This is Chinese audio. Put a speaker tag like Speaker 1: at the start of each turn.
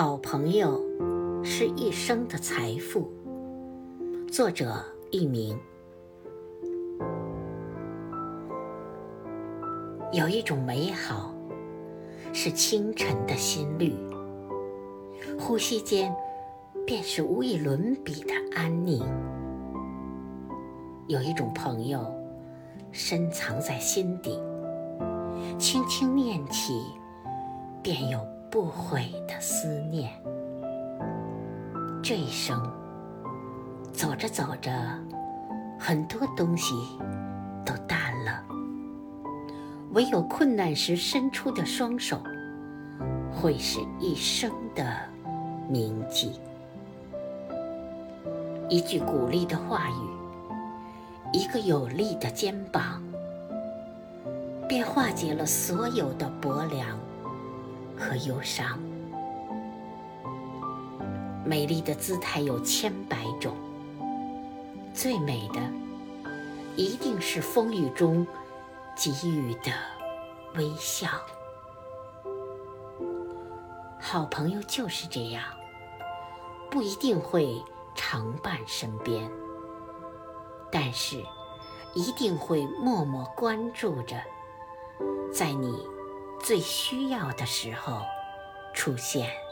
Speaker 1: 好朋友是一生的财富。作者佚名。有一种美好，是清晨的心律，呼吸间便是无与伦比的安宁。有一种朋友，深藏在心底，轻轻念起，便有。不悔的思念，这一生走着走着，很多东西都淡了，唯有困难时伸出的双手，会是一生的铭记。一句鼓励的话语，一个有力的肩膀，便化解了所有的薄凉。和忧伤，美丽的姿态有千百种，最美的一定是风雨中给予的微笑。好朋友就是这样，不一定会常伴身边，但是一定会默默关注着，在你。最需要的时候，出现。